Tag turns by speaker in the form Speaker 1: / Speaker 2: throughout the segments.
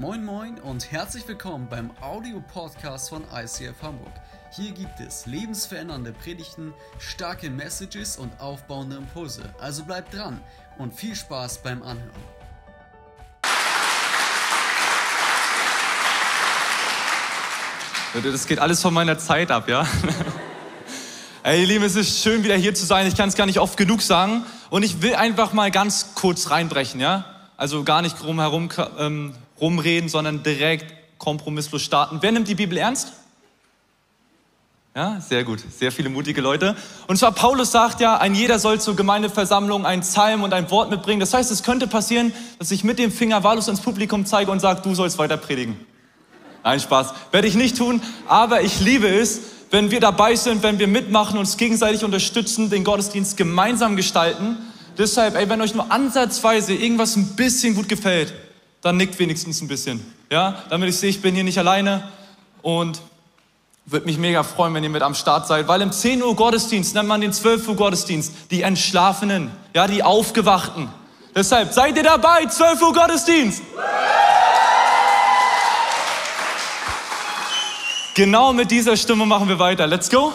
Speaker 1: Moin Moin und herzlich willkommen beim Audio-Podcast von ICF Hamburg. Hier gibt es lebensverändernde Predigten, starke Messages und aufbauende Impulse. Also bleibt dran und viel Spaß beim Anhören.
Speaker 2: Das geht alles von meiner Zeit ab, ja? Ey, ihr Lieben, es ist schön, wieder hier zu sein. Ich kann es gar nicht oft genug sagen. Und ich will einfach mal ganz kurz reinbrechen, ja? Also gar nicht drumherum ähm, rumreden, sondern direkt kompromisslos starten. Wer nimmt die Bibel ernst? Ja, sehr gut. Sehr viele mutige Leute. Und zwar Paulus sagt ja, ein jeder soll zur Gemeindeversammlung einen Psalm und ein Wort mitbringen. Das heißt, es könnte passieren, dass ich mit dem Finger wahllos ins Publikum zeige und sage, du sollst weiter predigen. Nein, Spaß. Werde ich nicht tun. Aber ich liebe es, wenn wir dabei sind, wenn wir mitmachen, uns gegenseitig unterstützen, den Gottesdienst gemeinsam gestalten. Deshalb, ey, wenn euch nur ansatzweise irgendwas ein bisschen gut gefällt, dann nickt wenigstens ein bisschen. Ja, damit ich sehe, ich bin hier nicht alleine und würde mich mega freuen, wenn ihr mit am Start seid, weil im 10 Uhr Gottesdienst nennt man den 12 Uhr Gottesdienst die Entschlafenen, ja, die Aufgewachten. Deshalb seid ihr dabei, 12 Uhr Gottesdienst. Genau mit dieser Stimme machen wir weiter. Let's go.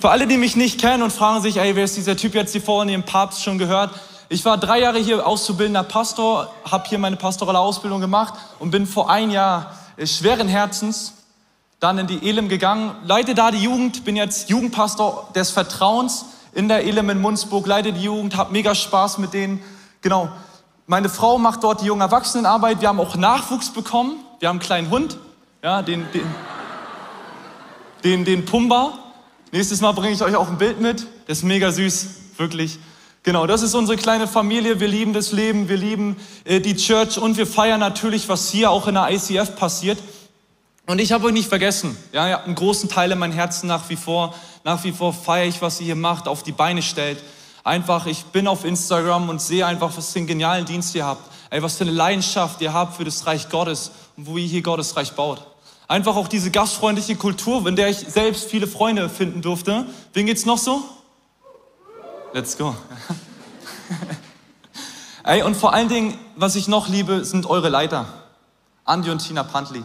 Speaker 2: Für alle, die mich nicht kennen und fragen sich, ey, wer ist dieser Typ jetzt hier vorne, den Papst schon gehört? Ich war drei Jahre hier auszubildender Pastor, habe hier meine pastorale Ausbildung gemacht und bin vor ein Jahr äh, schweren Herzens dann in die Elim gegangen, leite da die Jugend, bin jetzt Jugendpastor des Vertrauens in der Elim in Munzburg, leite die Jugend, habe mega Spaß mit denen. Genau, meine Frau macht dort die junge Erwachsenenarbeit, wir haben auch Nachwuchs bekommen, wir haben einen kleinen Hund, ja, den, den, den, den Pumba. Nächstes Mal bringe ich euch auch ein Bild mit, der ist mega süß, wirklich. Genau, das ist unsere kleine Familie. Wir lieben das Leben, wir lieben äh, die Church und wir feiern natürlich, was hier auch in der ICF passiert. Und ich habe euch nicht vergessen. Ja, ihr habt einen großen Teil in meinem Herzen nach wie vor. Nach wie vor feiere ich, was ihr hier macht, auf die Beine stellt. Einfach, ich bin auf Instagram und sehe einfach, was für einen genialen Dienst ihr habt. Ey, was für eine Leidenschaft ihr habt für das Reich Gottes und wo ihr hier Gottes Reich baut. Einfach auch diese gastfreundliche Kultur, in der ich selbst viele Freunde finden durfte. Wem geht's noch so? Let's go. Ey, und vor allen Dingen, was ich noch liebe, sind eure Leiter. Andi und Tina Pantli.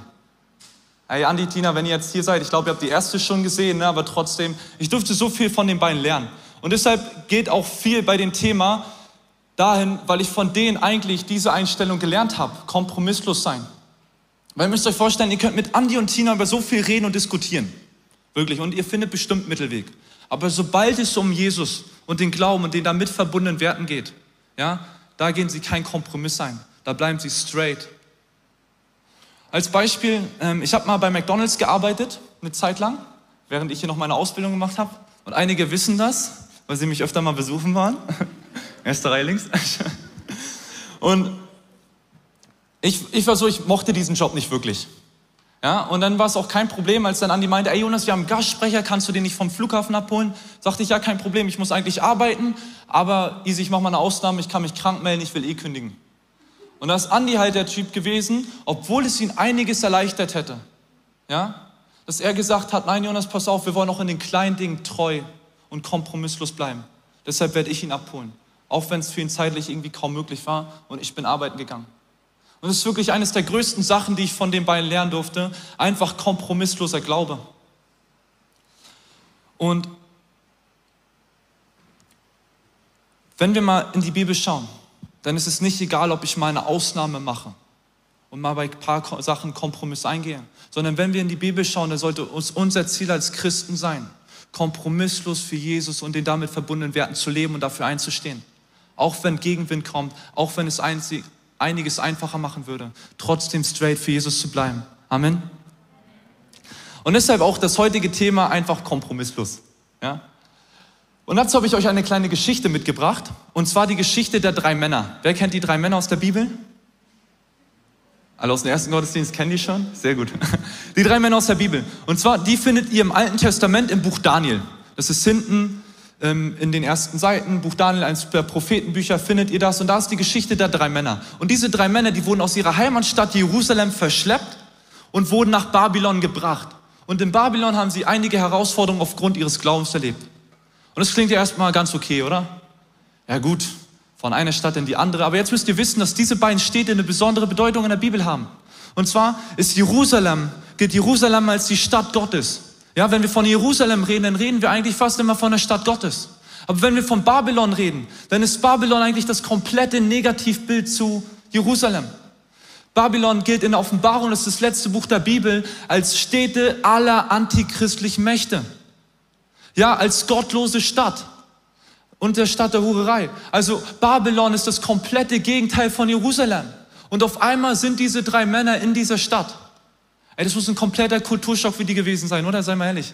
Speaker 2: Ey, Andi, Tina, wenn ihr jetzt hier seid, ich glaube, ihr habt die erste schon gesehen, ne, aber trotzdem, ich durfte so viel von den beiden lernen. Und deshalb geht auch viel bei dem Thema dahin, weil ich von denen eigentlich diese Einstellung gelernt habe. Kompromisslos sein. Weil ihr müsst euch vorstellen, ihr könnt mit Andi und Tina über so viel reden und diskutieren. Wirklich. Und ihr findet bestimmt Mittelweg. Aber sobald es um Jesus und den Glauben und den damit verbundenen Werten geht, ja, da gehen sie keinen Kompromiss ein. Da bleiben sie straight. Als Beispiel, ähm, ich habe mal bei McDonald's gearbeitet, eine Zeit lang, während ich hier noch meine Ausbildung gemacht habe. Und einige wissen das, weil sie mich öfter mal besuchen waren. Erste Reihe links. Und ich, ich war so, ich mochte diesen Job nicht wirklich. Ja, und dann war es auch kein Problem, als dann Andi meinte, ey Jonas, wir haben einen Gastsprecher, kannst du den nicht vom Flughafen abholen? Sagte ich, ja, kein Problem, ich muss eigentlich arbeiten, aber easy, ich mache mal eine Ausnahme, ich kann mich krank melden, ich will eh kündigen. Und da ist Andi halt der Typ gewesen, obwohl es ihn einiges erleichtert hätte. Ja, dass er gesagt hat, nein Jonas, pass auf, wir wollen auch in den kleinen Dingen treu und kompromisslos bleiben. Deshalb werde ich ihn abholen. Auch wenn es für ihn zeitlich irgendwie kaum möglich war und ich bin arbeiten gegangen. Und das ist wirklich eines der größten Sachen, die ich von den beiden lernen durfte. Einfach kompromissloser Glaube. Und wenn wir mal in die Bibel schauen, dann ist es nicht egal, ob ich mal eine Ausnahme mache und mal bei ein paar Sachen Kompromiss eingehe, sondern wenn wir in die Bibel schauen, dann sollte uns unser Ziel als Christen sein, kompromisslos für Jesus und den damit verbundenen Werten zu leben und dafür einzustehen. Auch wenn Gegenwind kommt, auch wenn es einzig, einiges einfacher machen würde, trotzdem straight für Jesus zu bleiben. Amen. Und deshalb auch das heutige Thema einfach kompromisslos. Ja? Und dazu habe ich euch eine kleine Geschichte mitgebracht, und zwar die Geschichte der drei Männer. Wer kennt die drei Männer aus der Bibel? Alle aus dem ersten Gottesdienst kennen die schon? Sehr gut. Die drei Männer aus der Bibel. Und zwar, die findet ihr im Alten Testament im Buch Daniel. Das ist hinten in den ersten Seiten, Buch Daniel, eines der Prophetenbücher, findet ihr das. Und da ist die Geschichte der drei Männer. Und diese drei Männer, die wurden aus ihrer Heimatstadt Jerusalem verschleppt und wurden nach Babylon gebracht. Und in Babylon haben sie einige Herausforderungen aufgrund ihres Glaubens erlebt. Und das klingt ja erstmal ganz okay, oder? Ja gut, von einer Stadt in die andere. Aber jetzt müsst ihr wissen, dass diese beiden Städte eine besondere Bedeutung in der Bibel haben. Und zwar ist Jerusalem, gilt Jerusalem als die Stadt Gottes. Ja, wenn wir von Jerusalem reden, dann reden wir eigentlich fast immer von der Stadt Gottes. Aber wenn wir von Babylon reden, dann ist Babylon eigentlich das komplette Negativbild zu Jerusalem. Babylon gilt in der Offenbarung, das ist das letzte Buch der Bibel, als Städte aller antichristlichen Mächte. Ja, als gottlose Stadt und der Stadt der Hurerei. Also Babylon ist das komplette Gegenteil von Jerusalem. Und auf einmal sind diese drei Männer in dieser Stadt. Ey, das muss ein kompletter Kulturschock für die gewesen sein, oder? Sei mal ehrlich.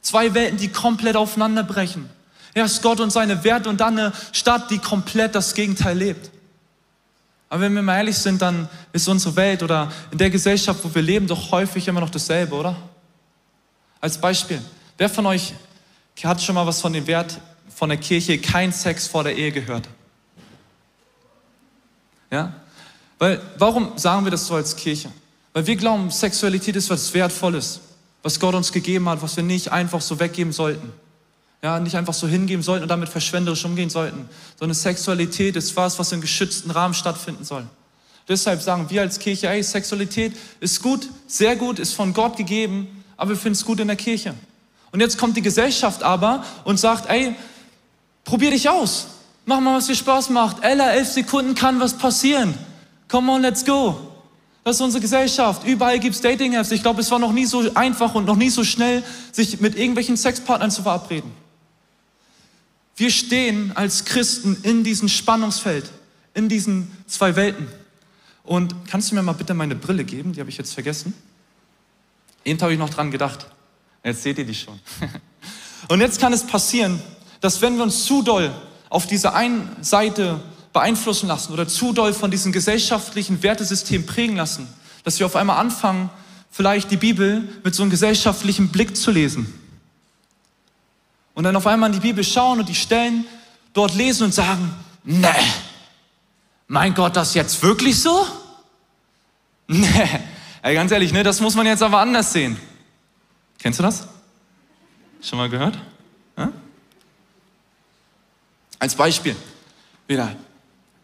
Speaker 2: Zwei Welten, die komplett aufeinanderbrechen. Erst Gott und seine Werte und dann eine Stadt, die komplett das Gegenteil lebt. Aber wenn wir mal ehrlich sind, dann ist unsere Welt oder in der Gesellschaft, wo wir leben, doch häufig immer noch dasselbe, oder? Als Beispiel, wer von euch hat schon mal was von dem Wert von der Kirche kein Sex vor der Ehe gehört? Ja? Weil, warum sagen wir das so als Kirche? Weil wir glauben, Sexualität ist was Wertvolles, was Gott uns gegeben hat, was wir nicht einfach so weggeben sollten. Ja, nicht einfach so hingeben sollten und damit verschwenderisch umgehen sollten, sondern Sexualität ist was, was im geschützten Rahmen stattfinden soll. Deshalb sagen wir als Kirche, ey, Sexualität ist gut, sehr gut, ist von Gott gegeben, aber wir finden es gut in der Kirche. Und jetzt kommt die Gesellschaft aber und sagt, ey, probier dich aus. Mach mal, was dir Spaß macht. Ella, elf Sekunden kann was passieren. Come on, let's go. Das ist unsere Gesellschaft. Überall gibt es Dating-Apps. Ich glaube, es war noch nie so einfach und noch nie so schnell, sich mit irgendwelchen Sexpartnern zu verabreden. Wir stehen als Christen in diesem Spannungsfeld, in diesen zwei Welten. Und kannst du mir mal bitte meine Brille geben? Die habe ich jetzt vergessen. Eben habe ich noch dran gedacht. Jetzt seht ihr die schon. Und jetzt kann es passieren, dass wenn wir uns zu doll auf dieser einen Seite beeinflussen lassen oder zu doll von diesem gesellschaftlichen Wertesystem prägen lassen, dass wir auf einmal anfangen, vielleicht die Bibel mit so einem gesellschaftlichen Blick zu lesen und dann auf einmal in die Bibel schauen und die Stellen dort lesen und sagen, ne, mein Gott, das jetzt wirklich so? Ne, ey, ganz ehrlich, ne, das muss man jetzt aber anders sehen. Kennst du das? Schon mal gehört? Ja? Als Beispiel, wieder,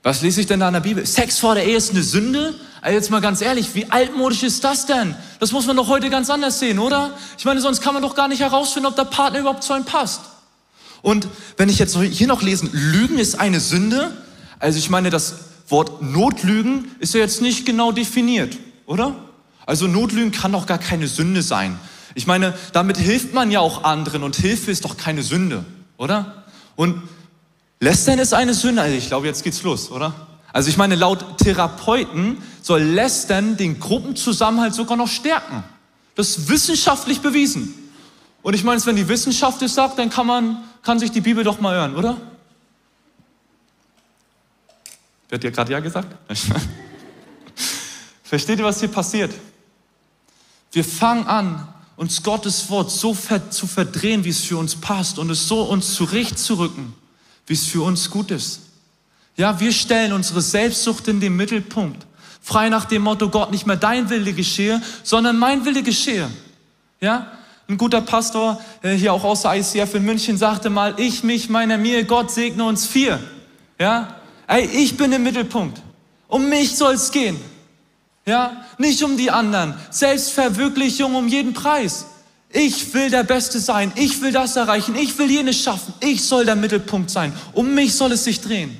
Speaker 2: was lese ich denn da in der Bibel? Sex vor der Ehe ist eine Sünde? Also jetzt mal ganz ehrlich, wie altmodisch ist das denn? Das muss man doch heute ganz anders sehen, oder? Ich meine, sonst kann man doch gar nicht herausfinden, ob der Partner überhaupt zu einem passt. Und wenn ich jetzt hier noch lesen, Lügen ist eine Sünde, also ich meine, das Wort Notlügen ist ja jetzt nicht genau definiert, oder? Also Notlügen kann doch gar keine Sünde sein. Ich meine, damit hilft man ja auch anderen und Hilfe ist doch keine Sünde, oder? Und Lästern ist eine Sünde. Also ich glaube, jetzt geht's los, oder? Also ich meine, laut Therapeuten soll Lästern den Gruppenzusammenhalt sogar noch stärken. Das ist wissenschaftlich bewiesen. Und ich meine, wenn die Wissenschaft es sagt, dann kann man, kann sich die Bibel doch mal hören, oder? Wer hat dir gerade Ja gesagt? Versteht ihr, was hier passiert? Wir fangen an, uns Gottes Wort so zu verdrehen, wie es für uns passt und es so uns zurechtzurücken, wie es für uns gut ist. Ja, wir stellen unsere Selbstsucht in den Mittelpunkt. Frei nach dem Motto, Gott, nicht mehr dein Wille geschehe, sondern mein Wille geschehe. Ja, ein guter Pastor, äh, hier auch aus der ICF in München, sagte mal, ich, mich, meiner, mir, Gott segne uns vier. Ja, ey, ich bin im Mittelpunkt. Um mich soll es gehen. Ja, nicht um die anderen. Selbstverwirklichung um jeden Preis. Ich will der Beste sein. Ich will das erreichen. Ich will jenes schaffen. Ich soll der Mittelpunkt sein. Um mich soll es sich drehen.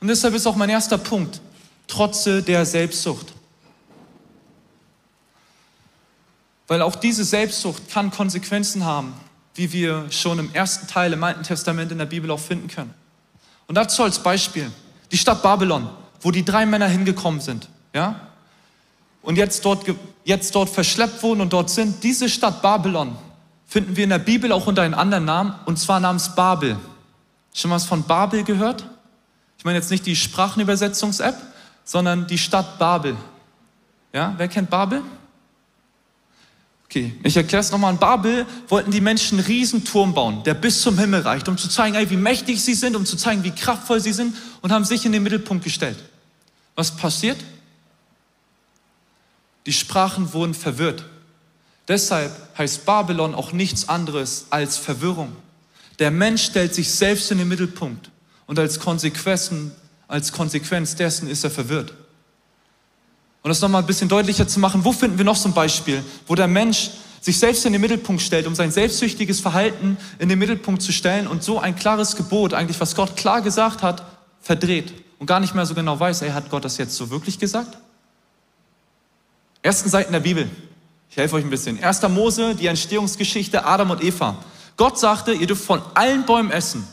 Speaker 2: Und deshalb ist auch mein erster Punkt, trotze der Selbstsucht. Weil auch diese Selbstsucht kann Konsequenzen haben, wie wir schon im ersten Teil im Alten Testament in der Bibel auch finden können. Und dazu als Beispiel die Stadt Babylon, wo die drei Männer hingekommen sind, ja? Und jetzt dort, jetzt dort verschleppt wurden und dort sind. Diese Stadt Babylon finden wir in der Bibel auch unter einem anderen Namen, und zwar namens Babel. Schon was von Babel gehört? Ich meine jetzt nicht die Sprachenübersetzungs-App, sondern die Stadt Babel. Ja, wer kennt Babel? Okay, ich erkläre es nochmal. In Babel wollten die Menschen einen Riesenturm bauen, der bis zum Himmel reicht, um zu zeigen, ey, wie mächtig sie sind, um zu zeigen, wie kraftvoll sie sind und haben sich in den Mittelpunkt gestellt. Was passiert? Die Sprachen wurden verwirrt. Deshalb heißt Babylon auch nichts anderes als Verwirrung. Der Mensch stellt sich selbst in den Mittelpunkt Und als Konsequenz, als Konsequenz dessen ist er verwirrt. Und das nochmal ein bisschen deutlicher zu machen, wo finden wir noch so ein Beispiel, wo der Mensch sich selbst in den Mittelpunkt stellt, um sein selbstsüchtiges Verhalten in den Mittelpunkt zu stellen und so ein klares Gebot, eigentlich was Gott klar gesagt hat, verdreht und gar nicht mehr so genau weiß, ey, hat Gott das jetzt so wirklich gesagt? Ersten Seiten der Bibel. Ich helfe euch ein bisschen. 1. Mose, die Entstehungsgeschichte Adam und Eva. Gott sagte, ihr dürft von allen Bäumen essen,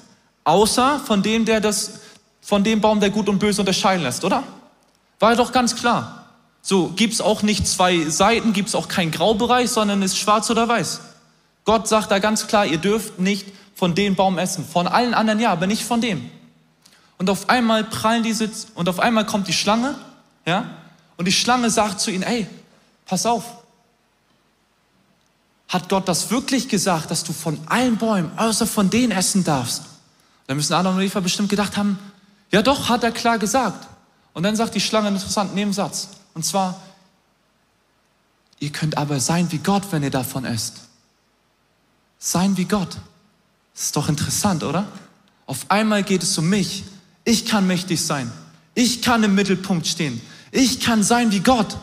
Speaker 2: außer von dem, der das, von dem Baum, der gut und böse unterscheiden lässt, oder? War ja doch ganz klar. So gibt es auch nicht zwei Seiten, gibt es auch keinen Graubereich, sondern ist schwarz oder weiß. Gott sagt da ganz klar, ihr dürft nicht von dem Baum essen. Von allen anderen ja, aber nicht von dem. Und auf einmal prallen diese, und auf einmal kommt die Schlange, ja, und die Schlange sagt zu ihnen, ey, pass auf. Hat Gott das wirklich gesagt, dass du von allen Bäumen, außer von denen essen darfst? Da müssen Adam und Eva bestimmt gedacht haben, ja doch, hat er klar gesagt. Und dann sagt die Schlange einen interessanten Nebensatz. Und zwar, ihr könnt aber sein wie Gott, wenn ihr davon esst. Sein wie Gott. Das ist doch interessant, oder? Auf einmal geht es um mich. Ich kann mächtig sein. Ich kann im Mittelpunkt stehen. Ich kann sein wie Gott.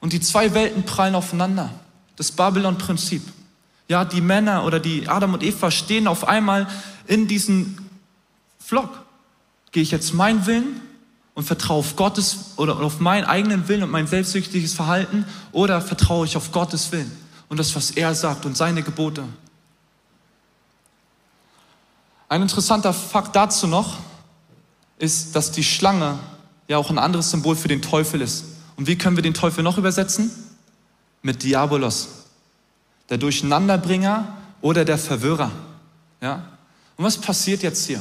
Speaker 2: Und die zwei Welten prallen aufeinander. Das Babylon-Prinzip. Ja, die Männer oder die Adam und Eva stehen auf einmal in diesem Flock. Gehe ich jetzt meinen Willen und vertraue auf Gottes oder auf meinen eigenen Willen und mein selbstsüchtiges Verhalten oder vertraue ich auf Gottes Willen und das, was er sagt und seine Gebote. Ein interessanter Fakt dazu noch ist, dass die Schlange ja auch ein anderes Symbol für den Teufel ist. Und wie können wir den Teufel noch übersetzen? Mit Diabolos, der Durcheinanderbringer oder der Verwirrer. Ja? Und was passiert jetzt hier?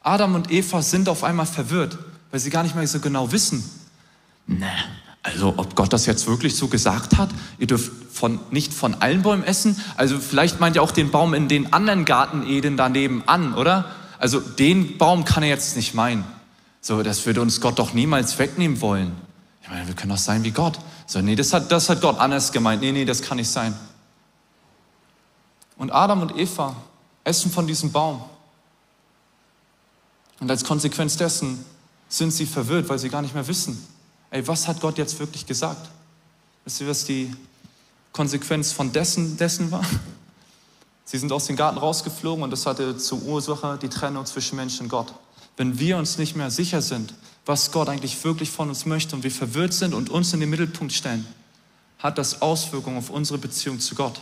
Speaker 2: Adam und Eva sind auf einmal verwirrt weil sie gar nicht mehr so genau wissen. Ne, also ob Gott das jetzt wirklich so gesagt hat, ihr dürft von, nicht von allen Bäumen essen. Also vielleicht meint ihr auch den Baum in den anderen Garteneden daneben an, oder? Also den Baum kann er jetzt nicht meinen. So, das würde uns Gott doch niemals wegnehmen wollen. Meine, wir können doch sein wie Gott. So, nee, das hat, das hat Gott anders gemeint. Nee, nee, das kann nicht sein. Und Adam und Eva essen von diesem Baum. Und als Konsequenz dessen sind sie verwirrt, weil sie gar nicht mehr wissen, ey, was hat Gott jetzt wirklich gesagt? Wisst ihr, was die Konsequenz von dessen, dessen war? Sie sind aus dem Garten rausgeflogen und das hatte zur Ursache die Trennung zwischen Mensch und Gott. Wenn wir uns nicht mehr sicher sind, was Gott eigentlich wirklich von uns möchte und wir verwirrt sind und uns in den Mittelpunkt stellen, hat das Auswirkungen auf unsere Beziehung zu Gott,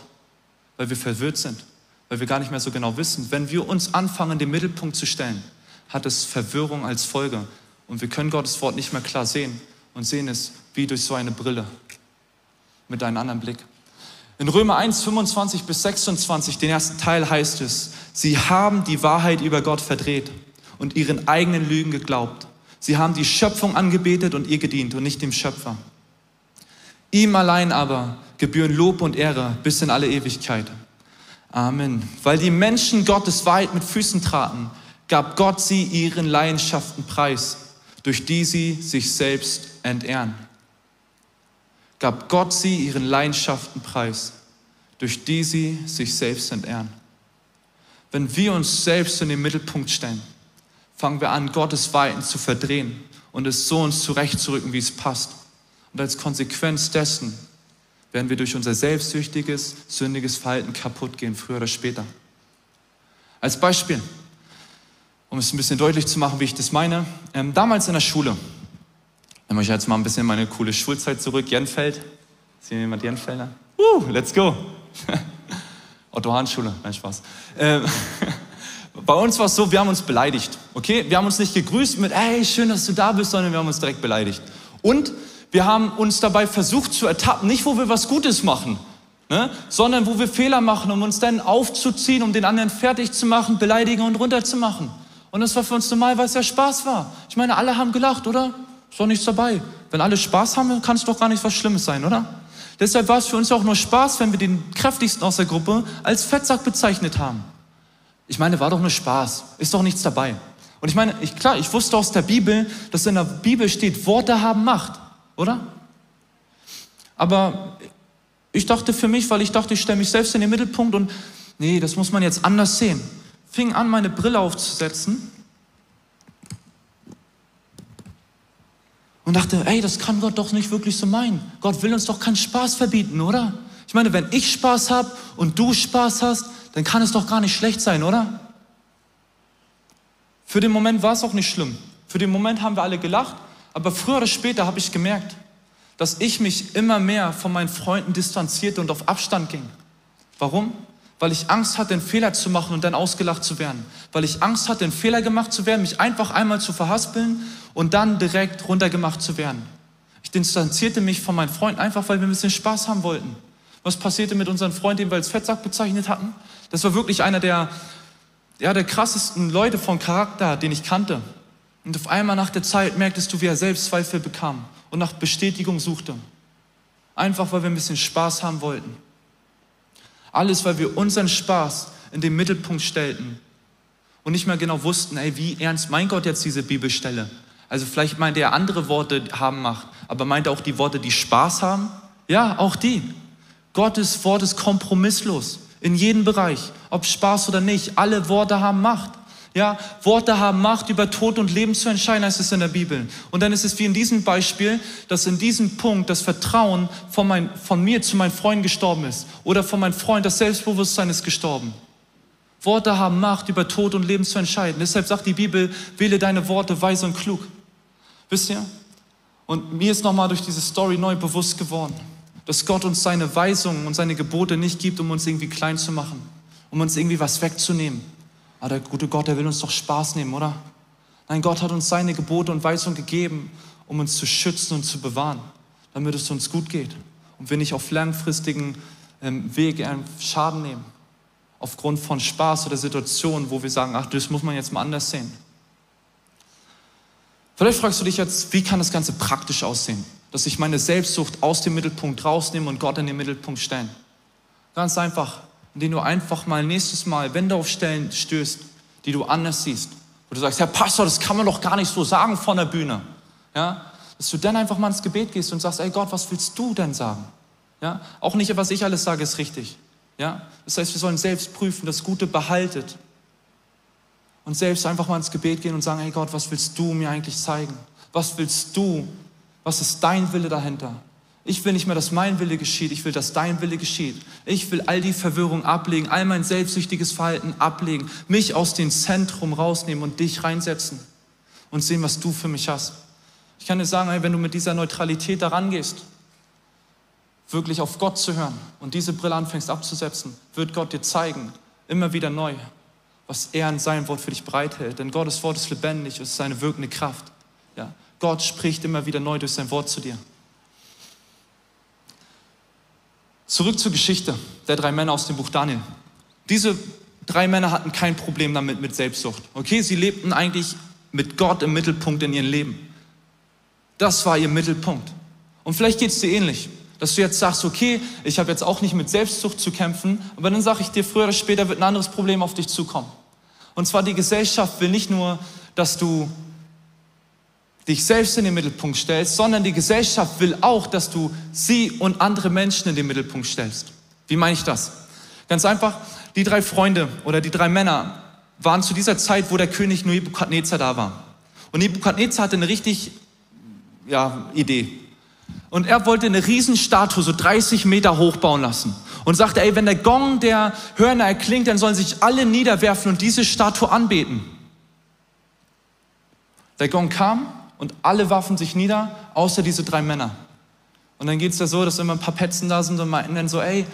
Speaker 2: weil wir verwirrt sind, weil wir gar nicht mehr so genau wissen. Wenn wir uns anfangen, den Mittelpunkt zu stellen, hat es Verwirrung als Folge. Und wir können Gottes Wort nicht mehr klar sehen und sehen es wie durch so eine Brille mit einem anderen Blick. In Römer 1, 25 bis 26, den ersten Teil heißt es, sie haben die Wahrheit über Gott verdreht und ihren eigenen Lügen geglaubt. Sie haben die Schöpfung angebetet und ihr gedient und nicht dem Schöpfer. Ihm allein aber gebühren Lob und Ehre bis in alle Ewigkeit. Amen. Weil die Menschen Gottes Wahrheit mit Füßen traten, gab Gott sie ihren Leidenschaften preis durch die sie sich selbst entehren. Gab Gott sie ihren Leidenschaften preis, durch die sie sich selbst entehren. Wenn wir uns selbst in den Mittelpunkt stellen, fangen wir an, Gottes Weiten zu verdrehen und es so uns zurechtzurücken, wie es passt. Und als Konsequenz dessen werden wir durch unser selbstsüchtiges, sündiges Verhalten kaputt gehen, früher oder später. Als Beispiel, um es ein bisschen deutlich zu machen, wie ich das meine. Ähm, damals in der Schule, wenn ich jetzt mal ein bisschen meine coole Schulzeit zurück, Jenfeld. Sehen wir jemand Jenfelder? Uh, let's go. Otto Hahn Schule, nein Spaß. Ähm, bei uns war es so, wir haben uns beleidigt, okay? Wir haben uns nicht gegrüßt mit, hey, schön, dass du da bist, sondern wir haben uns direkt beleidigt. Und wir haben uns dabei versucht zu ertappen, nicht wo wir was Gutes machen, ne? sondern wo wir Fehler machen, um uns dann aufzuziehen, um den anderen fertig zu machen, beleidigen und runterzumachen. Und das war für uns normal, weil es ja Spaß war. Ich meine, alle haben gelacht, oder? Ist doch nichts dabei. Wenn alle Spaß haben, kann es doch gar nicht was Schlimmes sein, oder? Deshalb war es für uns auch nur Spaß, wenn wir den kräftigsten aus der Gruppe als Fettsack bezeichnet haben. Ich meine, war doch nur Spaß. Ist doch nichts dabei. Und ich meine, ich, klar, ich wusste aus der Bibel, dass in der Bibel steht, Worte haben Macht, oder? Aber ich dachte für mich, weil ich dachte, ich stelle mich selbst in den Mittelpunkt und nee, das muss man jetzt anders sehen. fing an, meine Brille aufzusetzen und dachte, ey, das kann Gott doch nicht wirklich so meinen. Gott will uns doch keinen Spaß verbieten, oder? Ich meine, wenn ich Spaß habe und du Spaß hast, dann kann es doch gar nicht schlecht sein, oder? Für den Moment war es auch nicht schlimm. Für den Moment haben wir alle gelacht, aber früher oder später habe ich gemerkt, dass ich mich immer mehr von meinen Freunden distanzierte und auf Abstand ging. Warum? Weil ich Angst hatte, einen Fehler zu machen und dann ausgelacht zu werden. Weil ich Angst hatte, einen Fehler gemacht zu werden, mich einfach einmal zu verhaspeln und dann direkt runtergemacht zu werden. Ich distanzierte mich von meinen Freunden einfach, weil wir ein bisschen Spaß haben wollten. Was passierte mit unserem Freund, den wir als Fettsack bezeichnet hatten? Das war wirklich einer der, ja, der krassesten Leute von Charakter, den ich kannte. Und auf einmal nach der Zeit merktest du, wie er Selbstzweifel bekam und nach Bestätigung suchte. Einfach weil wir ein bisschen Spaß haben wollten. Alles, weil wir unseren Spaß in den Mittelpunkt stellten und nicht mehr genau wussten, ey, wie ernst meint Gott jetzt diese Bibelstelle? Also vielleicht meint er andere Worte haben Macht, aber meint er auch die Worte, die Spaß haben? Ja, auch die. Gottes Wort ist kompromisslos in jedem Bereich, ob Spaß oder nicht. Alle Worte haben Macht. Ja, Worte haben Macht, über Tod und Leben zu entscheiden, heißt es in der Bibel. Und dann ist es wie in diesem Beispiel, dass in diesem Punkt das Vertrauen von, mein, von mir zu meinem Freund gestorben ist. Oder von meinem Freund, das Selbstbewusstsein ist gestorben. Worte haben Macht, über Tod und Leben zu entscheiden. Deshalb sagt die Bibel, wähle deine Worte weise und klug. Wisst ihr? Und mir ist nochmal durch diese Story neu bewusst geworden, dass Gott uns seine Weisungen und seine Gebote nicht gibt, um uns irgendwie klein zu machen, um uns irgendwie was wegzunehmen aber der gute Gott, der will uns doch Spaß nehmen, oder? Nein, Gott hat uns seine Gebote und Weisungen gegeben, um uns zu schützen und zu bewahren, damit es uns gut geht und wir nicht auf langfristigen ähm, Weg Schaden nehmen, aufgrund von Spaß oder Situationen, wo wir sagen, ach, das muss man jetzt mal anders sehen. Vielleicht fragst du dich jetzt, wie kann das Ganze praktisch aussehen, dass ich meine Selbstsucht aus dem Mittelpunkt rausnehme und Gott in den Mittelpunkt stellen? Ganz einfach, indem du einfach mal nächstes Mal, wenn du auf Stellen stößt, die du anders siehst, wo du sagst, Herr Pastor, das kann man doch gar nicht so sagen von der Bühne. Ja? Dass du dann einfach mal ins Gebet gehst und sagst, ey Gott, was willst du denn sagen? Ja? Auch nicht, was ich alles sage, ist richtig. Ja? Das heißt, wir sollen selbst prüfen, das Gute behaltet. Und selbst einfach mal ins Gebet gehen und sagen, hey Gott, was willst du mir eigentlich zeigen? Was willst du? Was ist dein Wille dahinter? Ich will nicht mehr, dass mein Wille geschieht, ich will, dass dein Wille geschieht. Ich will all die Verwirrung ablegen, all mein selbstsüchtiges Verhalten ablegen, mich aus dem Zentrum rausnehmen und dich reinsetzen und sehen, was du für mich hast. Ich kann dir sagen, wenn du mit dieser Neutralität daran gehst, wirklich auf Gott zu hören und diese Brille anfängst abzusetzen, wird Gott dir zeigen, immer wieder neu, was er in seinem Wort für dich bereithält. Denn Gottes Wort ist lebendig, es ist eine wirkende Kraft. Ja, Gott spricht immer wieder neu durch sein Wort zu dir. Zurück zur Geschichte der drei Männer aus dem Buch Daniel. Diese drei Männer hatten kein Problem damit mit Selbstsucht. Okay, sie lebten eigentlich mit Gott im Mittelpunkt in ihrem Leben. Das war ihr Mittelpunkt. Und vielleicht geht es dir ähnlich, dass du jetzt sagst, okay, ich habe jetzt auch nicht mit Selbstsucht zu kämpfen, aber dann sage ich dir, früher oder später wird ein anderes Problem auf dich zukommen. Und zwar die Gesellschaft will nicht nur, dass du dich selbst in den Mittelpunkt stellst, sondern die Gesellschaft will auch, dass du sie und andere Menschen in den Mittelpunkt stellst. Wie meine ich das? Ganz einfach, die drei Freunde oder die drei Männer waren zu dieser Zeit, wo der König Nebukadnezar da war. Und Nebukadnezar hatte eine richtig, ja, Idee. Und er wollte eine Riesenstatue, so 30 Meter hoch bauen lassen. Und sagte, ey, wenn der Gong der Hörner erklingt, dann sollen sich alle niederwerfen und diese Statue anbeten. Der Gong kam und alle warfen sich nieder, außer diese drei Männer. Und dann geht es ja so, dass immer ein paar Petzen da sind und meinten dann so, ey,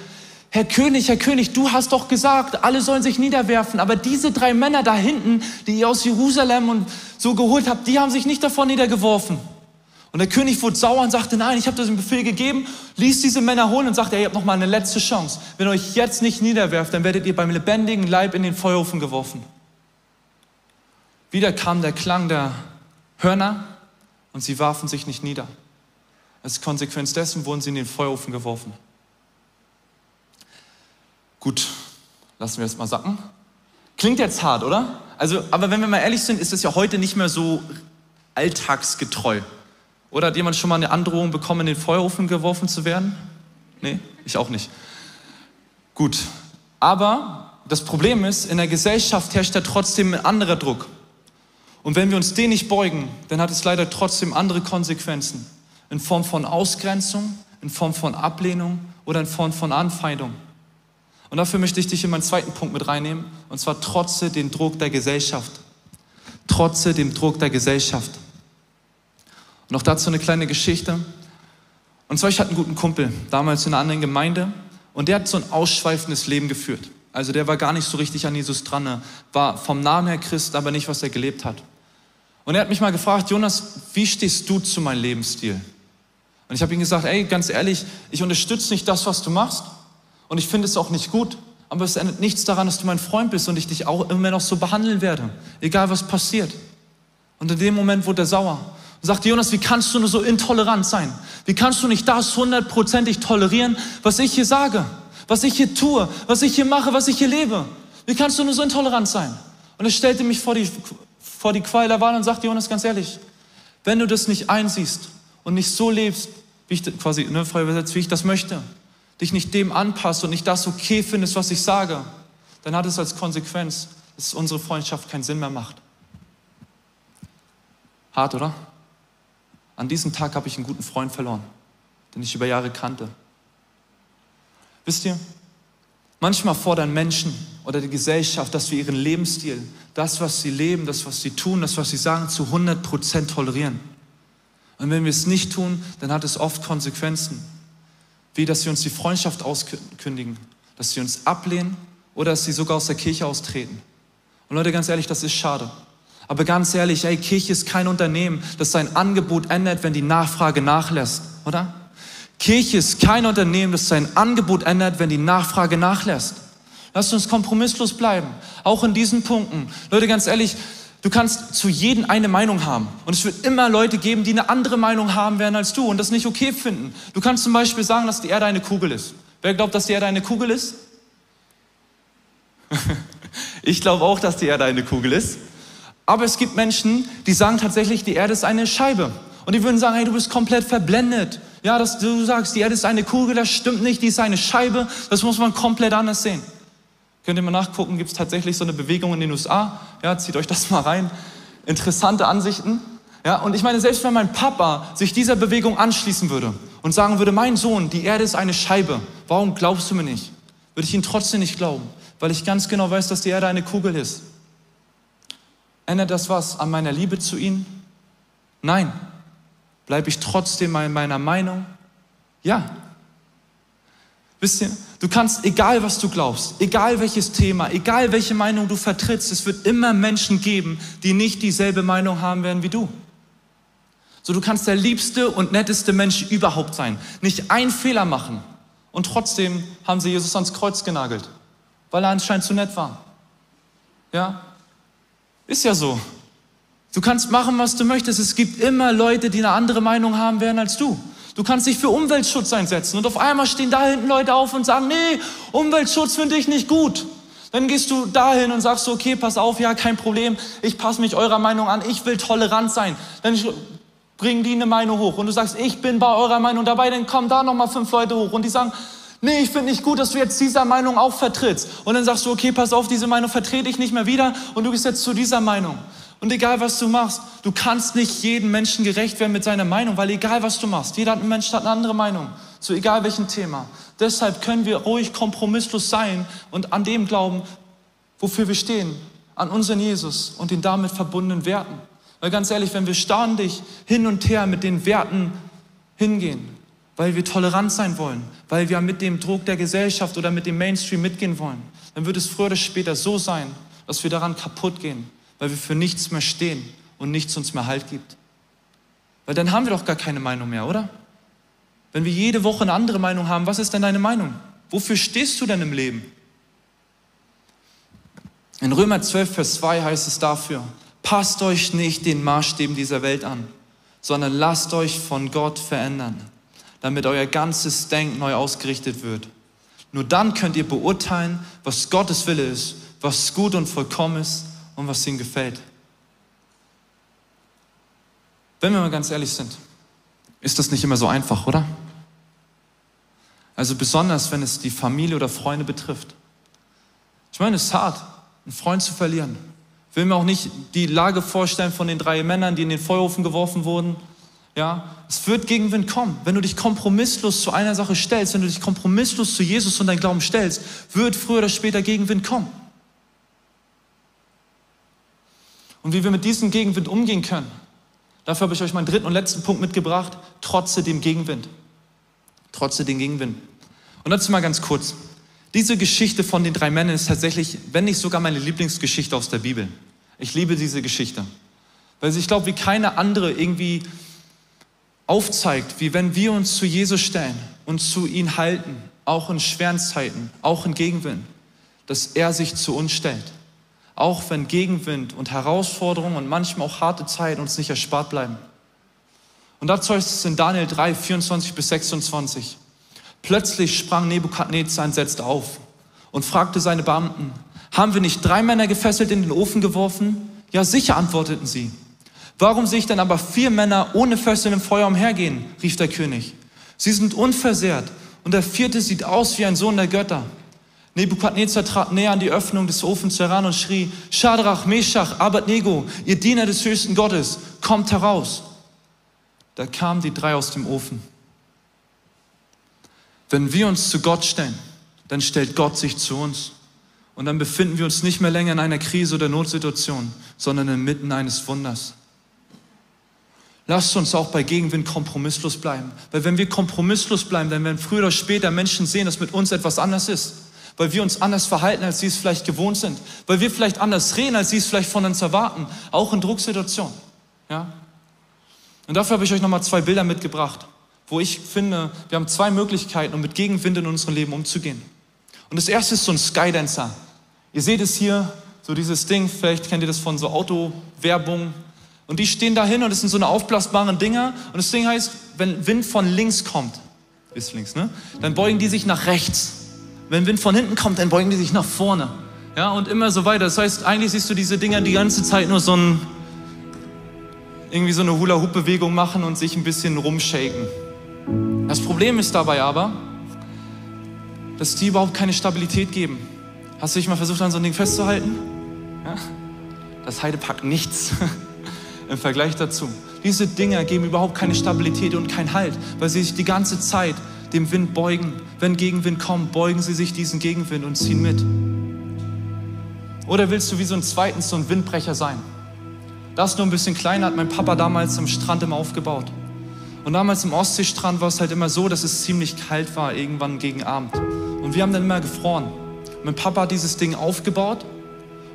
Speaker 2: Herr König, Herr König, du hast doch gesagt, alle sollen sich niederwerfen, aber diese drei Männer da hinten, die ihr aus Jerusalem und so geholt habt, die haben sich nicht davon niedergeworfen. Und der König wurde sauer und sagte, nein, ich habe im Befehl gegeben, ließ diese Männer holen und sagte, ihr habt noch mal eine letzte Chance. Wenn ihr euch jetzt nicht niederwerft, dann werdet ihr beim lebendigen Leib in den Feuerofen geworfen. Wieder kam der Klang der Hörner und sie warfen sich nicht nieder. Als Konsequenz dessen wurden sie in den Feuerofen geworfen. Gut, lassen wir es mal sacken. Klingt jetzt hart, oder? Also, aber wenn wir mal ehrlich sind, ist es ja heute nicht mehr so alltagsgetreu. Oder hat jemand schon mal eine Androhung bekommen, in den Feuerofen geworfen zu werden? Nee, ich auch nicht. Gut, aber das Problem ist, in der Gesellschaft herrscht ja trotzdem ein anderer Druck. Und wenn wir uns den nicht beugen, dann hat es leider trotzdem andere Konsequenzen. In Form von Ausgrenzung, in Form von Ablehnung oder in Form von Anfeindung. Und dafür möchte ich dich in meinen zweiten Punkt mit reinnehmen, und zwar trotze den Druck der Gesellschaft. Trotze dem Druck der Gesellschaft. Und auch dazu eine kleine Geschichte. Und zwar, ich hatte einen guten Kumpel, damals in einer anderen Gemeinde, und der hat so ein ausschweifendes Leben geführt. Also der war gar nicht so richtig an Jesus dran, war vom Namen her Christ, aber nicht, was er gelebt hat. Und er hat mich mal gefragt, Jonas, wie stehst du zu meinem Lebensstil? Und ich habe ihm gesagt, ey, ganz ehrlich, ich unterstütze nicht das, was du machst. Und ich finde es auch nicht gut. Aber es ändert nichts daran, dass du mein Freund bist und ich dich auch immer noch so behandeln werde. Egal was passiert. Und in dem Moment wurde er sauer. Und sagte, Jonas, wie kannst du nur so intolerant sein? Wie kannst du nicht das hundertprozentig tolerieren, was ich hier sage? Was ich hier tue? Was ich hier mache? Was ich hier lebe? Wie kannst du nur so intolerant sein? Und er stellte mich vor die, vor die Qual der Wahl und sagte, Jonas, ganz ehrlich, wenn du das nicht einsiehst und nicht so lebst, wie ich quasi, ne, frei übersetzt, wie ich das möchte, dich nicht dem anpasst und nicht das okay findest, was ich sage, dann hat es als Konsequenz, dass unsere Freundschaft keinen Sinn mehr macht. Hart, oder? An diesem Tag habe ich einen guten Freund verloren, den ich über Jahre kannte. Wisst ihr, manchmal fordern Menschen oder die Gesellschaft, dass wir ihren Lebensstil, das, was sie leben, das, was sie tun, das, was sie sagen, zu 100 Prozent tolerieren. Und wenn wir es nicht tun, dann hat es oft Konsequenzen wie dass sie uns die Freundschaft auskündigen, dass sie uns ablehnen oder dass sie sogar aus der Kirche austreten. Und Leute, ganz ehrlich, das ist schade. Aber ganz ehrlich, ey, Kirche ist kein Unternehmen, das sein Angebot ändert, wenn die Nachfrage nachlässt, oder? Kirche ist kein Unternehmen, das sein Angebot ändert, wenn die Nachfrage nachlässt. Lasst uns kompromisslos bleiben, auch in diesen Punkten. Leute, ganz ehrlich, Du kannst zu jedem eine Meinung haben. Und es wird immer Leute geben, die eine andere Meinung haben werden als du und das nicht okay finden. Du kannst zum Beispiel sagen, dass die Erde eine Kugel ist. Wer glaubt, dass die Erde eine Kugel ist? ich glaube auch, dass die Erde eine Kugel ist. Aber es gibt Menschen, die sagen tatsächlich, die Erde ist eine Scheibe. Und die würden sagen, hey, du bist komplett verblendet. Ja, dass du sagst, die Erde ist eine Kugel, das stimmt nicht, die ist eine Scheibe. Das muss man komplett anders sehen. Könnt ihr mal nachgucken, gibt es tatsächlich so eine Bewegung in den USA? Ja, zieht euch das mal rein. Interessante Ansichten. Ja, und ich meine, selbst wenn mein Papa sich dieser Bewegung anschließen würde und sagen würde, mein Sohn, die Erde ist eine Scheibe, warum glaubst du mir nicht? Würde ich ihn trotzdem nicht glauben, weil ich ganz genau weiß, dass die Erde eine Kugel ist. Ändert das was an meiner Liebe zu ihm? Nein. Bleibe ich trotzdem in meiner Meinung? Ja. Wisst ihr, du kannst, egal was du glaubst, egal welches Thema, egal welche Meinung du vertrittst, es wird immer Menschen geben, die nicht dieselbe Meinung haben werden wie du. So, du kannst der liebste und netteste Mensch überhaupt sein, nicht einen Fehler machen und trotzdem haben sie Jesus ans Kreuz genagelt, weil er anscheinend zu nett war. Ja? Ist ja so. Du kannst machen, was du möchtest. Es gibt immer Leute, die eine andere Meinung haben werden als du. Du kannst dich für Umweltschutz einsetzen und auf einmal stehen da hinten Leute auf und sagen, nee, Umweltschutz finde ich nicht gut. Dann gehst du dahin und sagst okay, pass auf, ja, kein Problem, ich passe mich eurer Meinung an, ich will tolerant sein. Dann bringen die eine Meinung hoch und du sagst, ich bin bei eurer Meinung dabei, dann kommen da nochmal fünf Leute hoch und die sagen, nee, ich finde nicht gut, dass du jetzt dieser Meinung auch vertrittst. Und dann sagst du, okay, pass auf, diese Meinung vertrete ich nicht mehr wieder und du gehst jetzt zu dieser Meinung. Und egal was du machst, du kannst nicht jedem Menschen gerecht werden mit seiner Meinung, weil egal was du machst, jeder Mensch hat eine andere Meinung, zu egal welchem Thema. Deshalb können wir ruhig kompromisslos sein und an dem glauben, wofür wir stehen, an unseren Jesus und den damit verbundenen Werten. Weil ganz ehrlich, wenn wir ständig hin und her mit den Werten hingehen, weil wir tolerant sein wollen, weil wir mit dem Druck der Gesellschaft oder mit dem Mainstream mitgehen wollen, dann wird es früher oder später so sein, dass wir daran kaputt gehen weil wir für nichts mehr stehen und nichts uns mehr Halt gibt. Weil dann haben wir doch gar keine Meinung mehr, oder? Wenn wir jede Woche eine andere Meinung haben, was ist denn deine Meinung? Wofür stehst du denn im Leben? In Römer 12, Vers 2 heißt es dafür, passt euch nicht den Maßstäben dieser Welt an, sondern lasst euch von Gott verändern, damit euer ganzes Denken neu ausgerichtet wird. Nur dann könnt ihr beurteilen, was Gottes Wille ist, was gut und vollkommen ist und was ihnen gefällt. Wenn wir mal ganz ehrlich sind, ist das nicht immer so einfach, oder? Also besonders, wenn es die Familie oder Freunde betrifft. Ich meine, es ist hart, einen Freund zu verlieren. Ich will mir auch nicht die Lage vorstellen von den drei Männern, die in den Feuerofen geworfen wurden. Ja, es wird Gegenwind kommen. Wenn du dich kompromisslos zu einer Sache stellst, wenn du dich kompromisslos zu Jesus und dein Glauben stellst, wird früher oder später Gegenwind kommen. Und wie wir mit diesem Gegenwind umgehen können, dafür habe ich euch meinen dritten und letzten Punkt mitgebracht, trotze dem Gegenwind. Trotze dem Gegenwind. Und dazu mal ganz kurz. Diese Geschichte von den drei Männern ist tatsächlich, wenn nicht sogar meine Lieblingsgeschichte aus der Bibel. Ich liebe diese Geschichte. Weil ich glaube, wie keine andere irgendwie aufzeigt, wie wenn wir uns zu Jesus stellen und zu ihm halten, auch in schweren Zeiten, auch in Gegenwind, dass er sich zu uns stellt. Auch wenn Gegenwind und Herausforderungen und manchmal auch harte Zeiten uns nicht erspart bleiben. Und dazu heißt es in Daniel 3, 24 bis 26. Plötzlich sprang Nebukadnezar und setzte auf und fragte seine Beamten, haben wir nicht drei Männer gefesselt in den Ofen geworfen? Ja, sicher, antworteten sie. Warum sehe ich denn aber vier Männer ohne Fesseln im Feuer umhergehen? rief der König. Sie sind unversehrt und der vierte sieht aus wie ein Sohn der Götter. Nebukadnezar trat näher an die Öffnung des Ofens heran und schrie, Schadrach, Meshach, Abednego, ihr Diener des höchsten Gottes, kommt heraus. Da kamen die drei aus dem Ofen. Wenn wir uns zu Gott stellen, dann stellt Gott sich zu uns. Und dann befinden wir uns nicht mehr länger in einer Krise oder Notsituation, sondern inmitten eines Wunders. Lasst uns auch bei Gegenwind kompromisslos bleiben. Weil wenn wir kompromisslos bleiben, dann werden früher oder später Menschen sehen, dass mit uns etwas anders ist. Weil wir uns anders verhalten, als sie es vielleicht gewohnt sind. Weil wir vielleicht anders reden, als sie es vielleicht von uns erwarten. Auch in Drucksituationen. Ja? Und dafür habe ich euch nochmal zwei Bilder mitgebracht wo ich finde, wir haben zwei Möglichkeiten, um mit Gegenwind in unserem Leben umzugehen. Und das erste ist so ein Skydancer. Ihr seht es hier, so dieses Ding, vielleicht kennt ihr das von so Autowerbung. Und die stehen dahin und es sind so eine aufblasbaren Dinger. Und das Ding heißt, wenn Wind von links kommt, ist links, ne? Dann beugen die sich nach rechts. Wenn Wind von hinten kommt, dann beugen die sich nach vorne. Ja, und immer so weiter. Das heißt, eigentlich siehst du diese Dinger die ganze Zeit nur so ein, irgendwie so eine Hula-Hoop-Bewegung machen und sich ein bisschen rumshaken. Das Problem ist dabei aber, dass die überhaupt keine Stabilität geben. Hast du dich mal versucht, an so ein Ding festzuhalten? Ja? Das Heide packt nichts im Vergleich dazu. Diese Dinger geben überhaupt keine Stabilität und keinen Halt, weil sie sich die ganze Zeit dem Wind beugen. Wenn Gegenwind kommt, beugen sie sich diesen Gegenwind und ziehen mit. Oder willst du wie so ein zweitens so ein Windbrecher sein? Das nur ein bisschen kleiner hat mein Papa damals am Strand immer aufgebaut. Und damals im Ostseestrand war es halt immer so, dass es ziemlich kalt war, irgendwann gegen Abend. Und wir haben dann immer gefroren. Mein Papa hat dieses Ding aufgebaut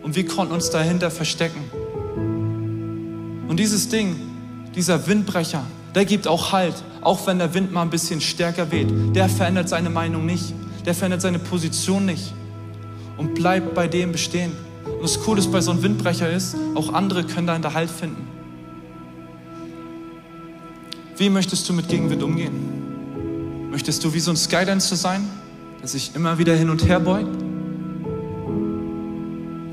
Speaker 2: und wir konnten uns dahinter verstecken. Und dieses Ding, dieser Windbrecher, der gibt auch Halt, auch wenn der Wind mal ein bisschen stärker weht. Der verändert seine Meinung nicht, der verändert seine Position nicht und bleibt bei dem bestehen. Und das Coole bei so einem Windbrecher ist, auch andere können da Halt finden. Wie möchtest du mit Gegenwind umgehen? Möchtest du wie so ein Skydancer sein, der sich immer wieder hin und her beugt?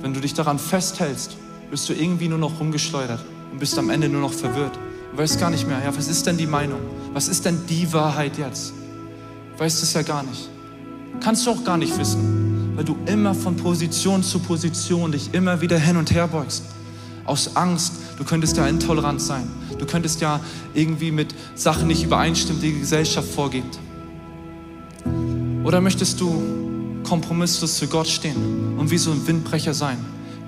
Speaker 2: Wenn du dich daran festhältst, wirst du irgendwie nur noch rumgeschleudert und bist am Ende nur noch verwirrt weißt gar nicht mehr, ja, was ist denn die Meinung? Was ist denn die Wahrheit jetzt? Weißt es ja gar nicht. Kannst du auch gar nicht wissen, weil du immer von Position zu Position dich immer wieder hin und her beugst. Aus Angst, du könntest ja intolerant sein. Du könntest ja irgendwie mit Sachen nicht übereinstimmen, die die Gesellschaft vorgibt. Oder möchtest du kompromisslos zu Gott stehen und wie so ein Windbrecher sein,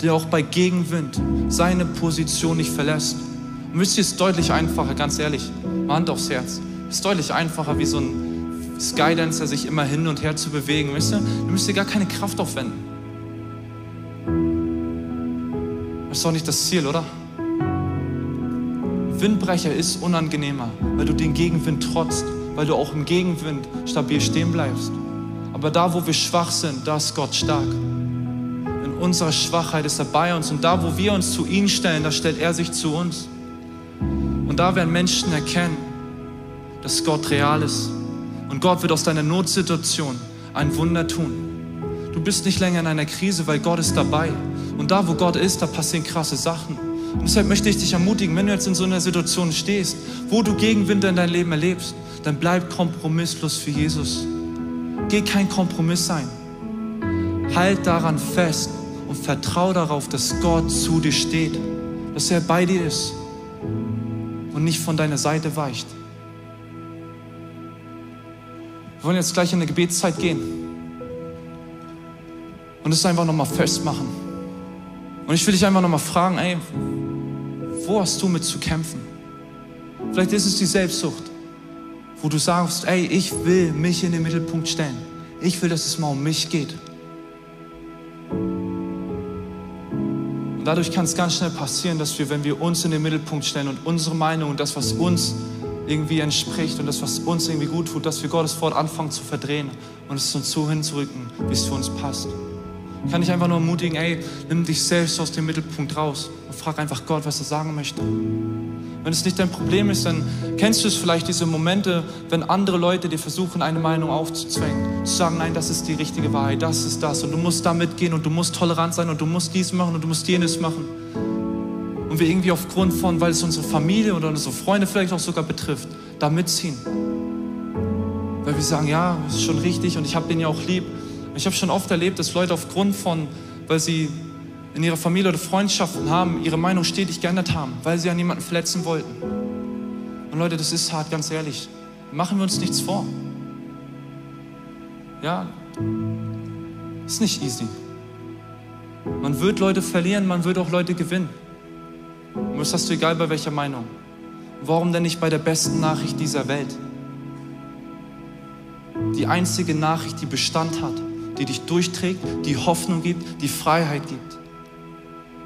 Speaker 2: der auch bei Gegenwind seine Position nicht verlässt? Ihr, es ist deutlich einfacher, ganz ehrlich, Hand aufs Herz. Ist deutlich einfacher, wie so ein Skydancer sich immer hin und her zu bewegen. Wisst ihr, du müsst dir gar keine Kraft aufwenden. Das ist doch nicht das Ziel, oder? Windbrecher ist unangenehmer, weil du den Gegenwind trotzt, weil du auch im Gegenwind stabil stehen bleibst. Aber da, wo wir schwach sind, da ist Gott stark. In unserer Schwachheit ist er bei uns und da, wo wir uns zu ihm stellen, da stellt er sich zu uns. Und da werden Menschen erkennen, dass Gott real ist. Und Gott wird aus deiner Notsituation ein Wunder tun. Du bist nicht länger in einer Krise, weil Gott ist dabei. Und da, wo Gott ist, da passieren krasse Sachen. Und deshalb möchte ich dich ermutigen, wenn du jetzt in so einer Situation stehst, wo du Gegenwind in dein Leben erlebst, dann bleib kompromisslos für Jesus. Geh kein Kompromiss sein. Halt daran fest und vertrau darauf, dass Gott zu dir steht, dass er bei dir ist und nicht von deiner Seite weicht. Wir wollen jetzt gleich in eine Gebetszeit gehen und es einfach nochmal festmachen. Und ich will dich einfach nochmal fragen, ey, wo hast du mit zu kämpfen? Vielleicht ist es die Selbstsucht, wo du sagst, ey, ich will mich in den Mittelpunkt stellen. Ich will, dass es mal um mich geht. Und dadurch kann es ganz schnell passieren, dass wir, wenn wir uns in den Mittelpunkt stellen und unsere Meinung und das, was uns irgendwie entspricht und das, was uns irgendwie gut tut, dass wir Gottes Wort anfangen zu verdrehen und es uns so hinzurücken, wie es für uns passt. Kann ich einfach nur ermutigen, ey, nimm dich selbst aus dem Mittelpunkt raus und frag einfach Gott, was er sagen möchte. Wenn es nicht dein Problem ist, dann kennst du es vielleicht diese Momente, wenn andere Leute dir versuchen, eine Meinung aufzuzwängen. Zu sagen, nein, das ist die richtige Wahrheit, das ist das und du musst da mitgehen und du musst tolerant sein und du musst dies machen und du musst jenes machen. Und wir irgendwie aufgrund von, weil es unsere Familie oder unsere Freunde vielleicht auch sogar betrifft, da mitziehen. Weil wir sagen, ja, das ist schon richtig und ich habe den ja auch lieb. Ich habe schon oft erlebt, dass Leute aufgrund von, weil sie in ihrer Familie oder Freundschaften haben, ihre Meinung stetig geändert haben, weil sie an jemanden verletzen wollten. Und Leute, das ist hart, ganz ehrlich. Machen wir uns nichts vor. Ja, ist nicht easy. Man wird Leute verlieren, man wird auch Leute gewinnen. Und das hast du egal bei welcher Meinung. Warum denn nicht bei der besten Nachricht dieser Welt? Die einzige Nachricht, die Bestand hat, die dich durchträgt, die Hoffnung gibt, die Freiheit gibt.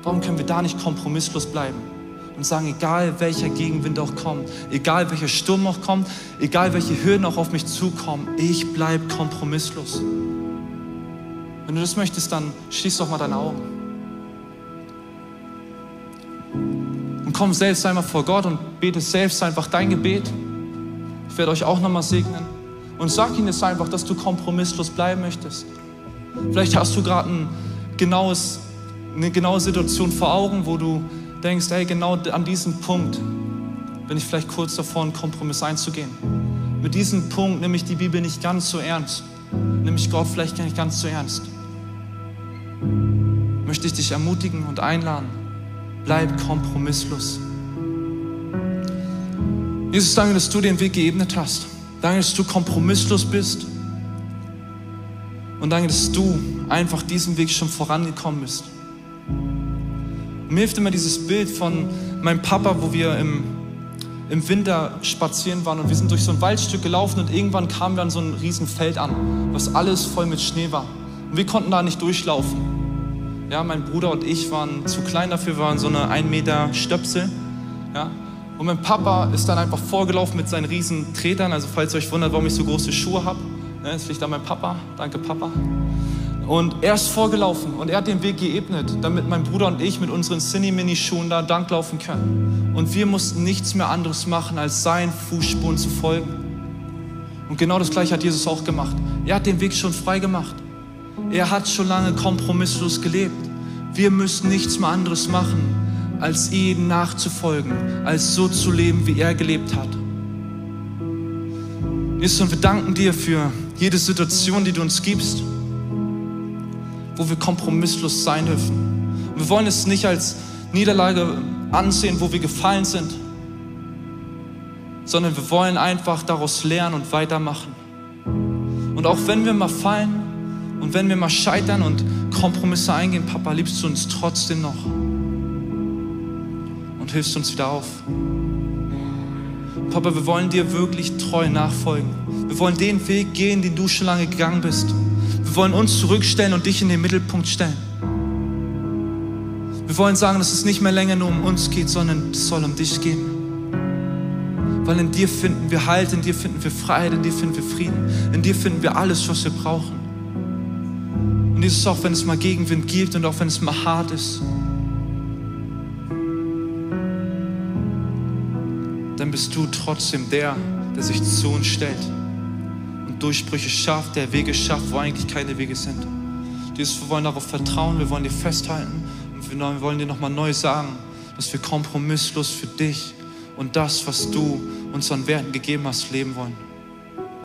Speaker 2: Warum können wir da nicht kompromisslos bleiben und sagen, egal welcher Gegenwind auch kommt, egal welcher Sturm auch kommt, egal welche Hürden auch auf mich zukommen, ich bleibe kompromisslos. Wenn du das möchtest, dann schließ doch mal deine Augen. Und komm selbst einmal vor Gott und bete selbst einfach dein Gebet. Ich werde euch auch nochmal segnen. Und sag ihnen jetzt einfach, dass du kompromisslos bleiben möchtest. Vielleicht hast du gerade ein genaues eine genaue Situation vor Augen, wo du denkst, hey, genau an diesem Punkt bin ich vielleicht kurz davor, einen Kompromiss einzugehen. Mit diesem Punkt nehme ich die Bibel nicht ganz so ernst, nehme ich Gott vielleicht nicht ganz so ernst. Möchte ich dich ermutigen und einladen, bleib kompromisslos. Jesus, danke, dass du den Weg geebnet hast. Danke, dass du kompromisslos bist. Und danke, dass du einfach diesen Weg schon vorangekommen bist. Mir hilft immer dieses Bild von meinem Papa, wo wir im, im Winter spazieren waren und wir sind durch so ein Waldstück gelaufen und irgendwann kamen wir an so ein Riesenfeld an, was alles voll mit Schnee war. Und wir konnten da nicht durchlaufen. Ja, mein Bruder und ich waren zu klein dafür, wir waren so eine 1 Meter Stöpsel. Ja, und mein Papa ist dann einfach vorgelaufen mit seinen riesen Tretern. Also falls ihr euch wundert, warum ich so große Schuhe habe, ne, das liegt an meinem Papa. Danke Papa. Und er ist vorgelaufen und er hat den Weg geebnet, damit mein Bruder und ich mit unseren Cine-Mini-Schuhen da danklaufen können. Und wir mussten nichts mehr anderes machen, als seinen Fußspuren zu folgen. Und genau das Gleiche hat Jesus auch gemacht. Er hat den Weg schon frei gemacht. Er hat schon lange kompromisslos gelebt. Wir müssen nichts mehr anderes machen, als ihm nachzufolgen, als so zu leben, wie er gelebt hat. Jesus, und wir danken dir für jede Situation, die du uns gibst wo wir kompromisslos sein dürfen. Und wir wollen es nicht als Niederlage ansehen, wo wir gefallen sind, sondern wir wollen einfach daraus lernen und weitermachen. Und auch wenn wir mal fallen und wenn wir mal scheitern und Kompromisse eingehen, Papa, liebst du uns trotzdem noch und hilfst uns wieder auf. Papa, wir wollen dir wirklich treu nachfolgen. Wir wollen den Weg gehen, den du schon lange gegangen bist. Wir wollen uns zurückstellen und dich in den Mittelpunkt stellen. Wir wollen sagen, dass es nicht mehr länger nur um uns geht, sondern es soll um dich gehen. Weil in dir finden wir Halt, in dir finden wir Freiheit, in dir finden wir Frieden, in dir finden wir alles, was wir brauchen. Und dieses auch, wenn es mal Gegenwind gibt und auch wenn es mal hart ist, dann bist du trotzdem der, der sich zu uns stellt. Durchbrüche schafft, der Wege schafft, wo eigentlich keine Wege sind. Jesus, wir wollen darauf vertrauen, wir wollen dir festhalten und wir wollen dir nochmal neu sagen, dass wir kompromisslos für dich und das, was du uns an Werten gegeben hast, leben wollen.